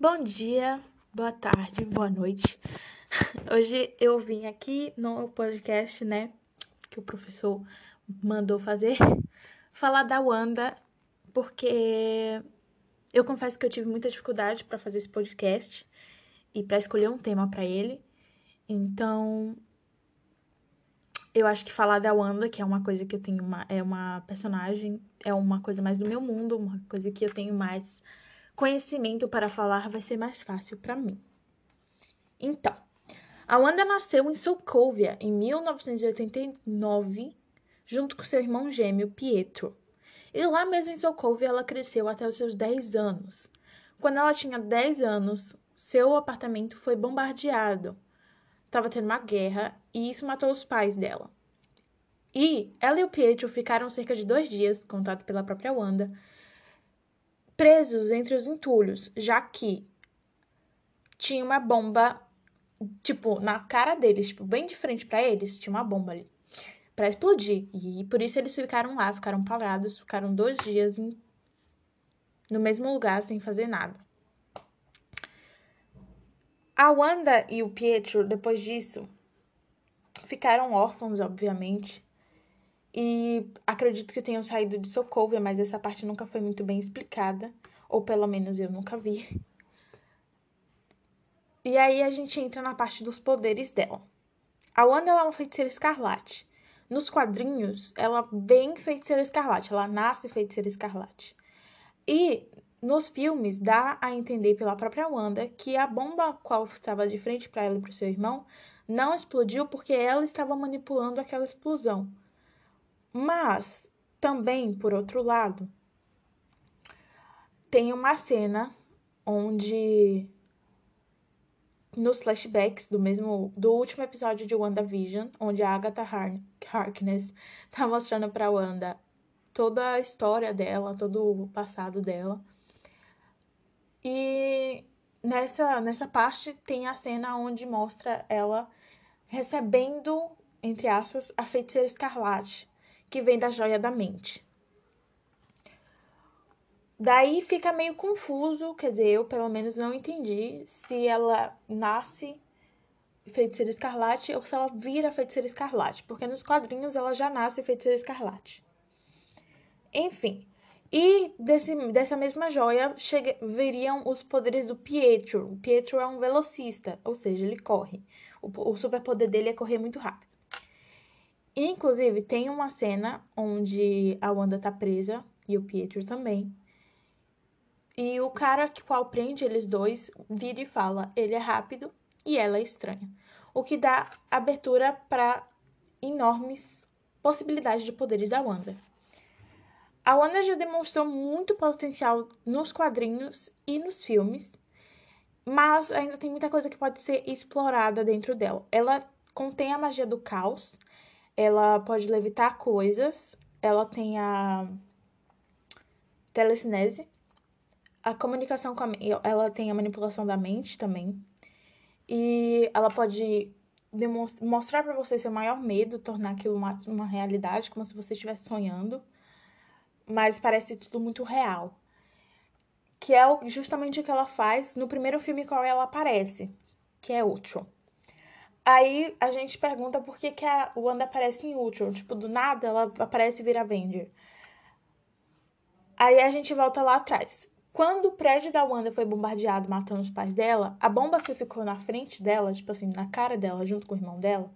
Bom dia, boa tarde, boa noite. Hoje eu vim aqui no podcast, né, que o professor mandou fazer, falar da Wanda, porque eu confesso que eu tive muita dificuldade para fazer esse podcast e para escolher um tema para ele. Então, eu acho que falar da Wanda, que é uma coisa que eu tenho uma é uma personagem, é uma coisa mais do meu mundo, uma coisa que eu tenho mais conhecimento para falar vai ser mais fácil para mim. Então, a Wanda nasceu em Sokovia em 1989, junto com seu irmão gêmeo Pietro. E lá mesmo em Sokovia ela cresceu até os seus 10 anos. Quando ela tinha 10 anos, seu apartamento foi bombardeado. Tava tendo uma guerra e isso matou os pais dela. E ela e o Pietro ficaram cerca de dois dias, contado pela própria Wanda, presos entre os entulhos, já que tinha uma bomba, tipo, na cara deles, tipo, bem de frente para eles, tinha uma bomba ali para explodir. E por isso eles ficaram lá, ficaram parados, ficaram dois dias em, no mesmo lugar sem fazer nada. A Wanda e o Pietro, depois disso, ficaram órfãos, obviamente. E acredito que tenham saído de Sokovia, mas essa parte nunca foi muito bem explicada. Ou pelo menos eu nunca vi. E aí a gente entra na parte dos poderes dela. A Wanda é uma feiticeira escarlate. Nos quadrinhos, ela vem feiticeira escarlate, ela nasce feiticeira escarlate. E nos filmes dá a entender pela própria Wanda que a bomba qual estava de frente para ela e para o seu irmão não explodiu porque ela estava manipulando aquela explosão. Mas, também, por outro lado, tem uma cena onde nos flashbacks do mesmo do último episódio de WandaVision, onde a Agatha Harkness tá mostrando para Wanda toda a história dela, todo o passado dela. E nessa nessa parte tem a cena onde mostra ela recebendo entre aspas a feiticeira escarlate que vem da joia da mente. Daí fica meio confuso, quer dizer, eu pelo menos não entendi se ela nasce feiticeira escarlate ou se ela vira feiticeira escarlate, porque nos quadrinhos ela já nasce feiticeira escarlate. Enfim, e desse, dessa mesma joia chega, viriam os poderes do Pietro. O Pietro é um velocista, ou seja, ele corre. O, o superpoder dele é correr muito rápido. Inclusive, tem uma cena onde a Wanda tá presa e o Pietro também. E o cara que qual prende eles dois vira e fala: ele é rápido e ela é estranha. O que dá abertura para enormes possibilidades de poderes da Wanda. A Wanda já demonstrou muito potencial nos quadrinhos e nos filmes, mas ainda tem muita coisa que pode ser explorada dentro dela. Ela contém a magia do caos, ela pode levitar coisas, ela tem a telecinese, a comunicação com a ela tem a manipulação da mente também. E ela pode mostrar para você seu maior medo, tornar aquilo uma, uma realidade, como se você estivesse sonhando. Mas parece tudo muito real. Que é justamente o que ela faz no primeiro filme qual ela aparece, que é Ultron. Aí a gente pergunta por que, que a Wanda aparece em Ultron. Tipo, do nada ela aparece e vira Avenger. Aí a gente volta lá atrás. Quando o prédio da Wanda foi bombardeado, matando os pais dela, a bomba que ficou na frente dela, tipo assim, na cara dela, junto com o irmão dela,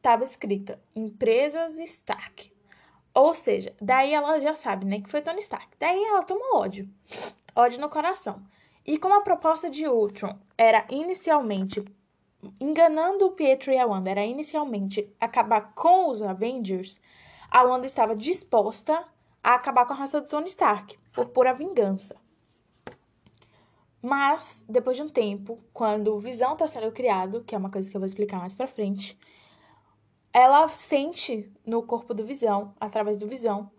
tava escrita Empresas Stark. Ou seja, daí ela já sabe, né, que foi Tony Stark. Daí ela toma ódio. Ódio no coração. E como a proposta de Ultron era inicialmente enganando o Pietro e a Wanda era inicialmente acabar com os Avengers, a Wanda estava disposta a acabar com a raça do Tony Stark, por pura vingança. Mas, depois de um tempo, quando o Visão está sendo criado, que é uma coisa que eu vou explicar mais pra frente, ela sente no corpo do Visão, através do Visão,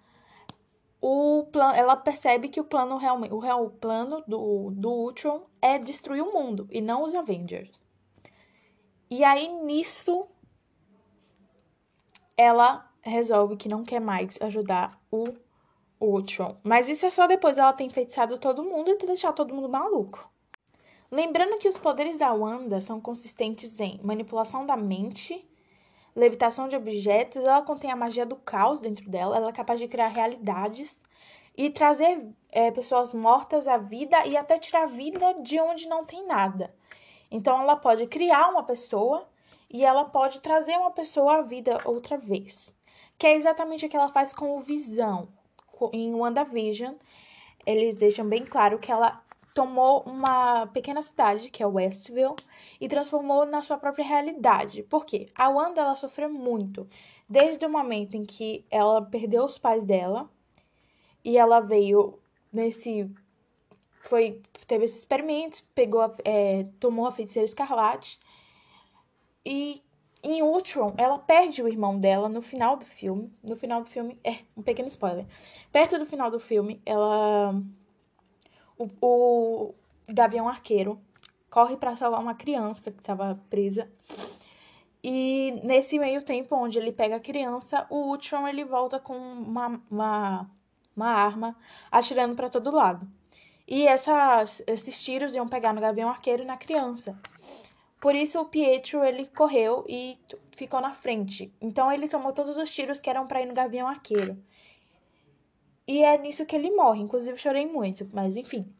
o plano, ela percebe que o plano realmente, o real plano do, do Ultron é destruir o mundo e não os Avengers. E aí nisso ela resolve que não quer mais ajudar o Ultron. Mas isso é só depois ela ter enfeitiçado todo mundo e ter deixado todo mundo maluco. Lembrando que os poderes da Wanda são consistentes em manipulação da mente, levitação de objetos, ela contém a magia do caos dentro dela, ela é capaz de criar realidades e trazer é, pessoas mortas à vida e até tirar vida de onde não tem nada. Então ela pode criar uma pessoa e ela pode trazer uma pessoa à vida outra vez. Que é exatamente o que ela faz com o Visão. Em WandaVision, eles deixam bem claro que ela tomou uma pequena cidade, que é Westville, e transformou na sua própria realidade. Por quê? A Wanda ela sofreu muito, desde o momento em que ela perdeu os pais dela e ela veio nesse foi teve esses experimentos, pegou é, tomou a feiticeira escarlate e em Ultron, ela perde o irmão dela no final do filme. No final do filme, é um pequeno spoiler. Perto do final do filme, ela o, o Gavião Arqueiro corre para salvar uma criança que estava presa. E nesse meio tempo, onde ele pega a criança, o Ultron ele volta com uma, uma, uma arma atirando para todo lado. E essas, esses tiros iam pegar no Gavião Arqueiro e na criança. Por isso o Pietro ele correu e ficou na frente. Então ele tomou todos os tiros que eram para ir no Gavião Arqueiro. E é nisso que ele morre. Inclusive, chorei muito, mas enfim.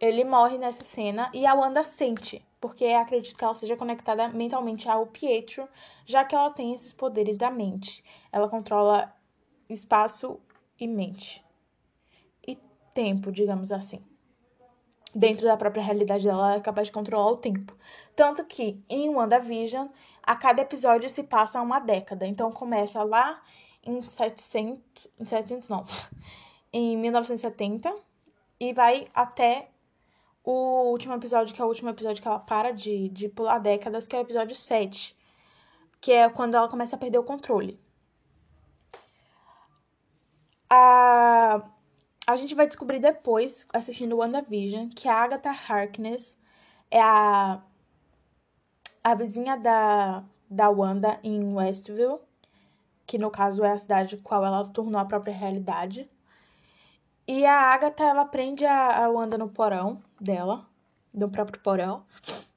Ele morre nessa cena e a Wanda sente, porque acredito que ela seja conectada mentalmente ao Pietro, já que ela tem esses poderes da mente. Ela controla espaço e mente. Tempo, digamos assim. Dentro da própria realidade dela, ela é capaz de controlar o tempo. Tanto que em WandaVision, a cada episódio se passa uma década. Então começa lá em 700, 700 não, em 1970 e vai até o último episódio, que é o último episódio que ela para de, de pular décadas, que é o episódio 7, que é quando ela começa a perder o controle. A, a gente vai descobrir depois, assistindo WandaVision, que a Agatha Harkness é a, a vizinha da, da Wanda em Westville que no caso é a cidade qual ela tornou a própria realidade. E a Agatha, ela prende a, a Wanda no porão dela, no próprio porão.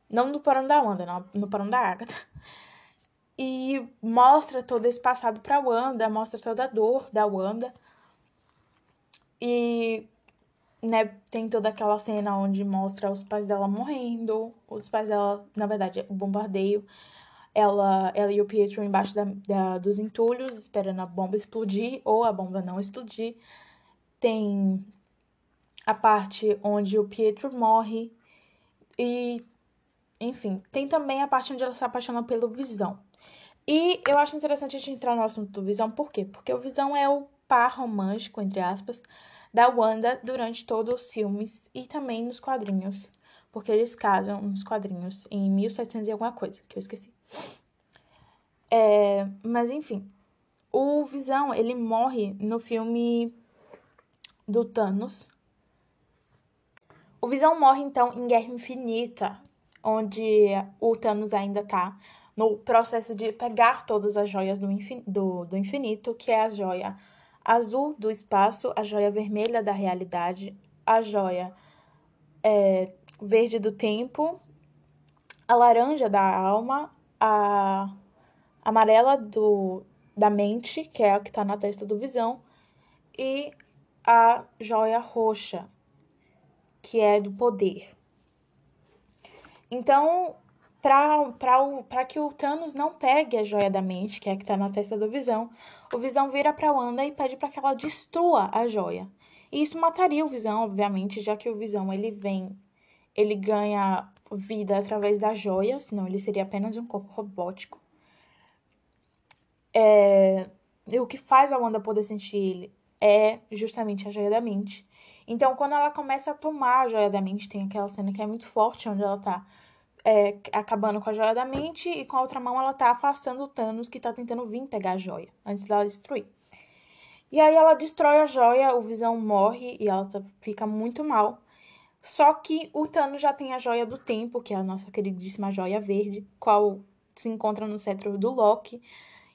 Não no porão da Wanda, não, no porão da Agatha. E mostra todo esse passado pra Wanda, mostra toda a dor da Wanda. E, né, tem toda aquela cena onde mostra os pais dela morrendo, os pais dela, na verdade, o bombardeio ela, ela e o Pietro embaixo da, da, dos entulhos, esperando a bomba explodir ou a bomba não explodir. Tem a parte onde o Pietro morre. E, enfim, tem também a parte onde ela se apaixona pelo Visão. E eu acho interessante a gente entrar no assunto do Visão, por quê? Porque o Visão é o par romântico, entre aspas, da Wanda durante todos os filmes e também nos quadrinhos porque eles casam nos quadrinhos em 1700 e alguma coisa, que eu esqueci. É, mas enfim, o Visão, ele morre no filme do Thanos. O Visão morre então em Guerra Infinita, onde o Thanos ainda tá no processo de pegar todas as joias do, do, do infinito, que é a joia azul do espaço, a joia vermelha da realidade, a joia é, verde do tempo, a laranja da alma, a amarela do, da mente, que é a que está na testa do visão, e a joia roxa, que é do poder. Então, para que o Thanos não pegue a joia da mente, que é a que está na testa do Visão, o Visão vira para Wanda e pede para que ela destrua a joia. E isso mataria o Visão, obviamente, já que o Visão ele vem ele ganha vida através da joia, senão ele seria apenas um corpo robótico. É, e o que faz a Wanda poder sentir ele é justamente a joia da mente. Então, quando ela começa a tomar a joia da mente, tem aquela cena que é muito forte, onde ela tá é, acabando com a joia da mente e com a outra mão ela tá afastando o Thanos que tá tentando vir pegar a joia, antes dela destruir. E aí ela destrói a joia, o Visão morre e ela tá, fica muito mal. Só que o Thanos já tem a joia do tempo, que é a nossa queridíssima joia verde, qual se encontra no cetro do Loki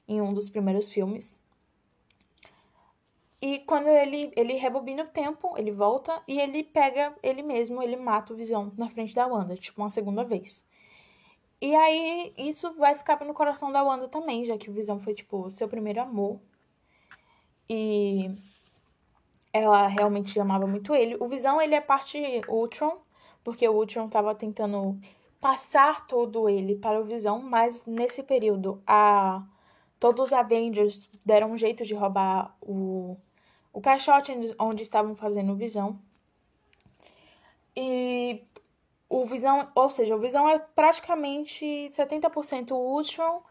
em um dos primeiros filmes. E quando ele, ele rebobina o tempo, ele volta e ele pega ele mesmo, ele mata o Visão na frente da Wanda, tipo, uma segunda vez. E aí, isso vai ficar no coração da Wanda também, já que o Visão foi, tipo, seu primeiro amor. E ela realmente amava muito ele. O Visão, ele é parte Ultron, porque o Ultron tava tentando passar todo ele para o Visão, mas nesse período, a todos os Avengers deram um jeito de roubar o, o caixote onde estavam fazendo Visão. E o Visão, ou seja, o Visão é praticamente 70% Ultron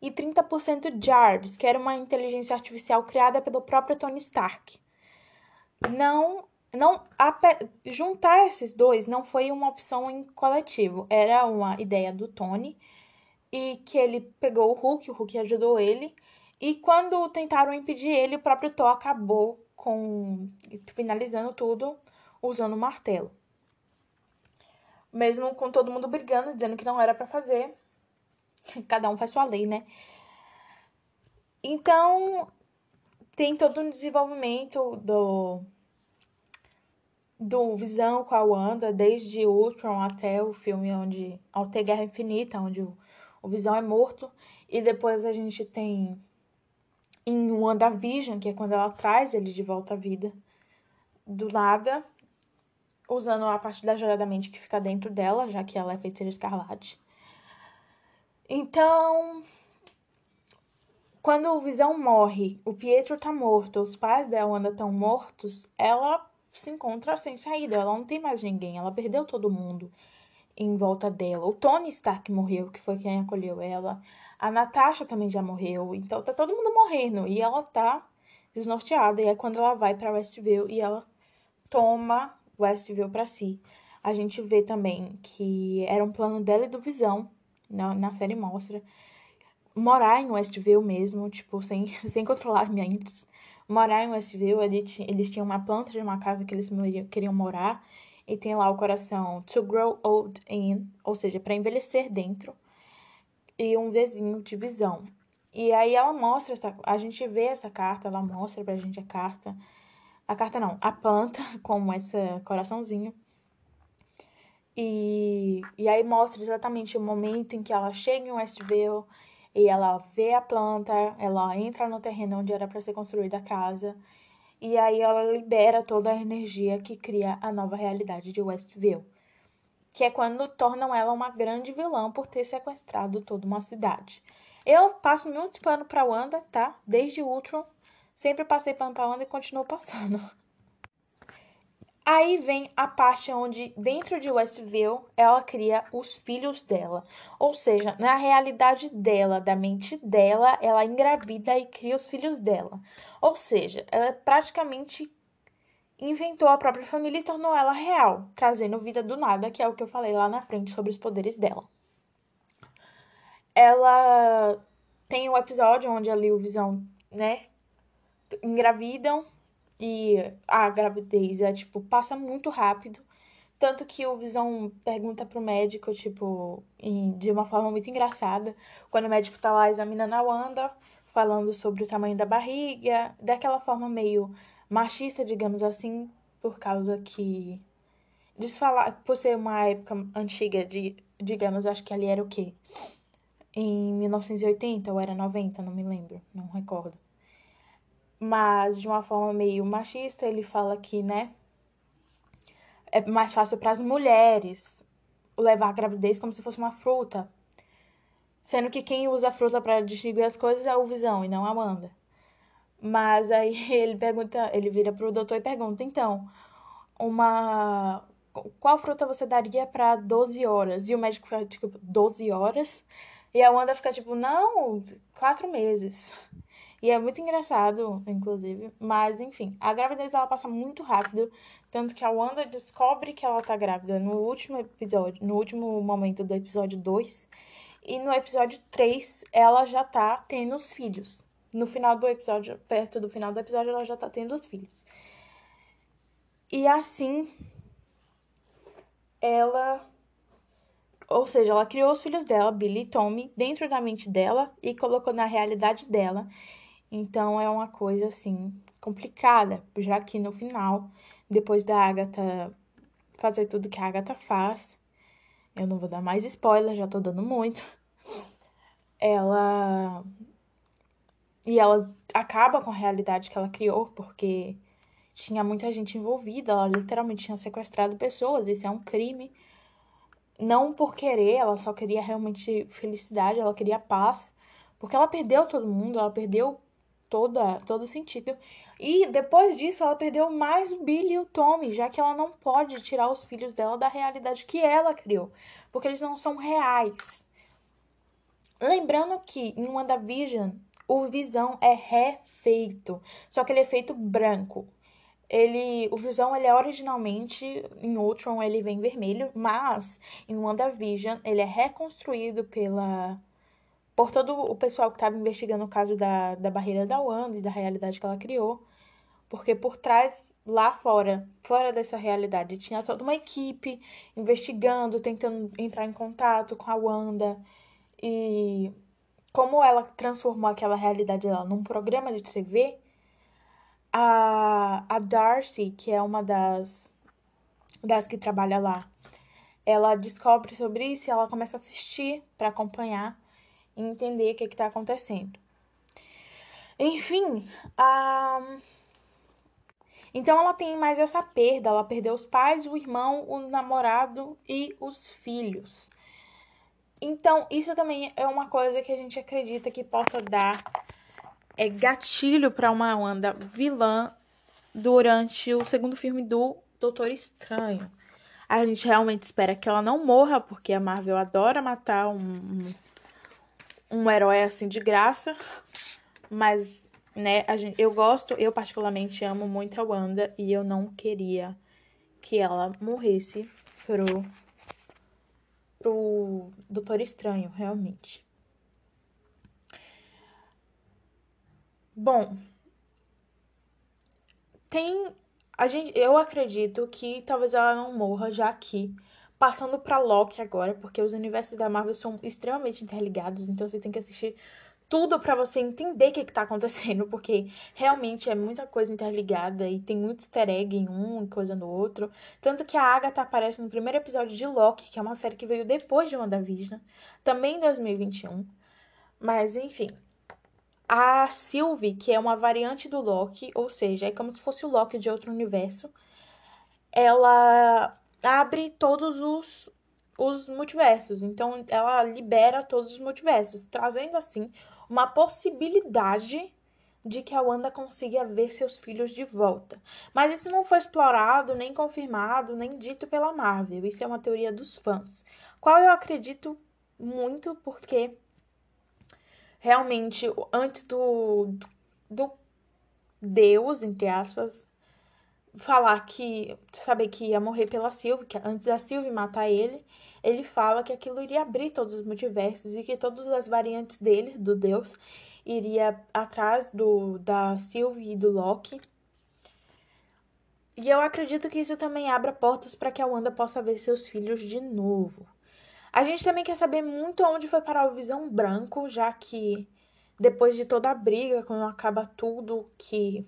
e 30% Jarvis, que era uma inteligência artificial criada pelo próprio Tony Stark. Não, não juntar esses dois não foi uma opção em coletivo, era uma ideia do Tony e que ele pegou o Hulk, o Hulk ajudou ele. E quando tentaram impedir ele, o próprio Thor acabou com finalizando tudo usando o martelo. Mesmo com todo mundo brigando, dizendo que não era para fazer. Cada um faz sua lei, né? Então, tem todo um desenvolvimento do do Visão com a Wanda, desde Ultron até o filme onde até Guerra Infinita, onde o o Visão é morto. E depois a gente tem em WandaVision, que é quando ela traz ele de volta à vida do nada, usando a parte da joia da mente que fica dentro dela, já que ela é feiticeira escarlate. Então, quando o Visão morre, o Pietro tá morto, os pais dela Wanda estão mortos, ela se encontra sem saída, ela não tem mais ninguém, ela perdeu todo mundo em volta dela. O Tony Stark morreu, que foi quem acolheu ela. A Natasha também já morreu. Então tá todo mundo morrendo. E ela tá desnorteada. E é quando ela vai para Westview e ela toma Westview para si. A gente vê também que era um plano dela e do Visão. Na, na série mostra. Morar em Westview mesmo, tipo, sem, sem controlar mentes. Morar em Westview, eles, eles tinham uma planta de uma casa que eles queriam morar e tem lá o coração to grow old in, ou seja, para envelhecer dentro, e um vizinho de visão. E aí ela mostra, essa, a gente vê essa carta, ela mostra pra gente a carta. A carta não, a planta com esse coraçãozinho. E, e aí mostra exatamente o momento em que ela chega em Westville e ela vê a planta, ela entra no terreno onde era para ser construída a casa e aí ela libera toda a energia que cria a nova realidade de Westview, que é quando tornam ela uma grande vilã por ter sequestrado toda uma cidade. Eu passo muito pano pra Wanda, tá? Desde Ultron, sempre passei pano pra Wanda e continuo passando. Aí vem a parte onde, dentro de Westview, ela cria os filhos dela. Ou seja, na realidade dela, da mente dela, ela engravida e cria os filhos dela. Ou seja, ela praticamente inventou a própria família e tornou ela real, trazendo vida do nada, que é o que eu falei lá na frente sobre os poderes dela. Ela tem um episódio onde ali o Visão, né, engravidam e a gravidez é tipo passa muito rápido. Tanto que o Visão pergunta pro médico, tipo, em, de uma forma muito engraçada, quando o médico tá lá examinando a Wanda, falando sobre o tamanho da barriga, daquela forma meio machista, digamos assim, por causa que. Desfalar, por ser uma época antiga, de, digamos, acho que ali era o quê? Em 1980 ou era 90, não me lembro, não recordo mas de uma forma meio machista, ele fala que, né, é mais fácil para as mulheres levar a gravidez como se fosse uma fruta, sendo que quem usa a fruta para distinguir as coisas é o Visão e não a Amanda. Mas aí ele pergunta, ele vira pro doutor e pergunta, então, uma qual fruta você daria para 12 horas? E o médico fica tipo, 12 horas? E a Wanda fica tipo, não, quatro meses. E é muito engraçado, inclusive. Mas, enfim, a gravidez dela passa muito rápido. Tanto que a Wanda descobre que ela tá grávida no último episódio, no último momento do episódio 2. E no episódio 3, ela já tá tendo os filhos. No final do episódio, perto do final do episódio, ela já tá tendo os filhos. E assim, ela. Ou seja, ela criou os filhos dela, Billy e Tommy, dentro da mente dela e colocou na realidade dela. Então é uma coisa assim complicada, já que no final, depois da Agatha fazer tudo que a Agatha faz, eu não vou dar mais spoiler, já tô dando muito. Ela e ela acaba com a realidade que ela criou, porque tinha muita gente envolvida, ela literalmente tinha sequestrado pessoas, isso é um crime. Não por querer, ela só queria realmente felicidade, ela queria paz, porque ela perdeu todo mundo, ela perdeu toda, todo sentido. E depois disso, ela perdeu mais o Billy e o Tommy, já que ela não pode tirar os filhos dela da realidade que ela criou, porque eles não são reais. Lembrando que em WandaVision, o Visão é refeito, só que ele é feito branco. Ele, o Visão, ele é originalmente, em Ultron, ele vem vermelho, mas em WandaVision, ele é reconstruído pela por todo o pessoal que estava investigando o caso da, da barreira da Wanda e da realidade que ela criou. Porque por trás, lá fora, fora dessa realidade, tinha toda uma equipe investigando, tentando entrar em contato com a Wanda. E como ela transformou aquela realidade dela num programa de TV, a, a Darcy, que é uma das, das que trabalha lá, ela descobre sobre isso e ela começa a assistir para acompanhar e entender o que está acontecendo. Enfim, a... então ela tem mais essa perda. Ela perdeu os pais, o irmão, o namorado e os filhos. Então, isso também é uma coisa que a gente acredita que possa dar é, gatilho para uma Wanda vilã durante o segundo filme do Doutor Estranho. A gente realmente espera que ela não morra, porque a Marvel adora matar um, um, herói assim de graça. Mas, né, a gente, eu gosto, eu particularmente amo muito a Wanda e eu não queria que ela morresse pro pro Doutor Estranho, realmente. Bom, tem a gente, eu acredito que talvez ela não morra já aqui, passando para Loki agora, porque os universos da Marvel são extremamente interligados, então você tem que assistir tudo para você entender o que, está acontecendo, porque realmente é muita coisa interligada e tem muito easter egg em um e coisa no outro. Tanto que a Agatha aparece no primeiro episódio de Loki, que é uma série que veio depois de WandaVision, também em 2021. Mas enfim. A Sylvie, que é uma variante do Loki, ou seja, é como se fosse o Loki de outro universo, ela abre todos os, os multiversos. Então, ela libera todos os multiversos, trazendo assim uma possibilidade de que a Wanda consiga ver seus filhos de volta. Mas isso não foi explorado, nem confirmado, nem dito pela Marvel. Isso é uma teoria dos fãs. Qual eu acredito muito, porque realmente, antes do, do Deus, entre aspas, falar que saber que ia morrer pela Sylvie, que antes da Sylvie matar ele, ele fala que aquilo iria abrir todos os multiversos e que todas as variantes dele, do Deus, iria atrás do da Sylvie e do Loki. E eu acredito que isso também abra portas para que a Wanda possa ver seus filhos de novo. A gente também quer saber muito onde foi parar o Visão Branco, já que depois de toda a briga, quando acaba tudo que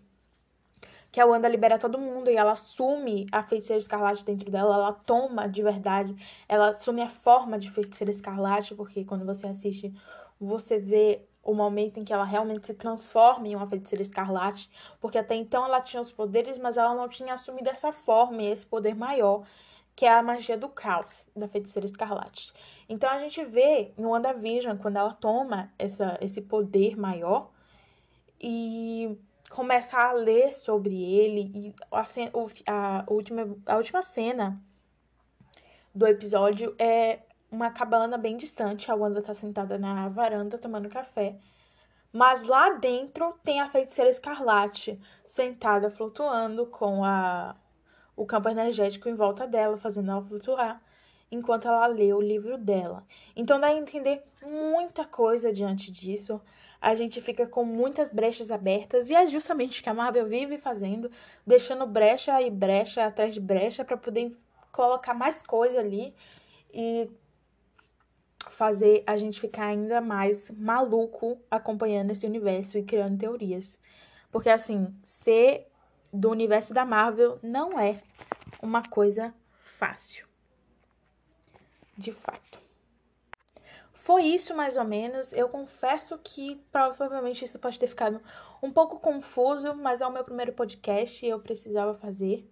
que a Wanda libera todo mundo e ela assume a feiticeira escarlate dentro dela, ela toma de verdade, ela assume a forma de feiticeira escarlate, porque quando você assiste, você vê o momento em que ela realmente se transforma em uma feiticeira escarlate, porque até então ela tinha os poderes, mas ela não tinha assumido essa forma e esse poder maior, que é a magia do caos da feiticeira escarlate. Então a gente vê em WandaVision, quando ela toma essa, esse poder maior, e começar a ler sobre ele e a, a, última, a última cena do episódio é uma cabana bem distante. A Wanda tá sentada na varanda tomando café. Mas lá dentro tem a feiticeira escarlate sentada flutuando com a o campo energético em volta dela, fazendo ela flutuar enquanto ela lê o livro dela. Então dá a entender muita coisa diante disso a gente fica com muitas brechas abertas e é justamente o que a Marvel vive fazendo, deixando brecha e brecha atrás de brecha para poder colocar mais coisa ali e fazer a gente ficar ainda mais maluco acompanhando esse universo e criando teorias. Porque, assim, ser do universo da Marvel não é uma coisa fácil. De fato. Foi isso mais ou menos. Eu confesso que provavelmente isso pode ter ficado um pouco confuso, mas é o meu primeiro podcast e eu precisava fazer.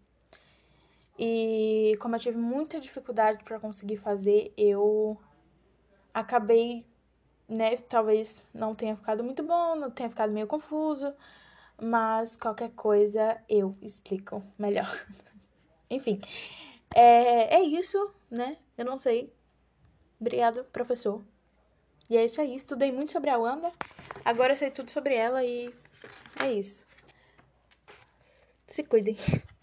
E como eu tive muita dificuldade para conseguir fazer, eu acabei, né, talvez não tenha ficado muito bom, não tenha ficado meio confuso, mas qualquer coisa eu explico melhor. Enfim, é, é isso, né? Eu não sei. Obrigado, professor. E é isso aí. Estudei muito sobre a Wanda. Agora eu sei tudo sobre ela e é isso. Se cuidem.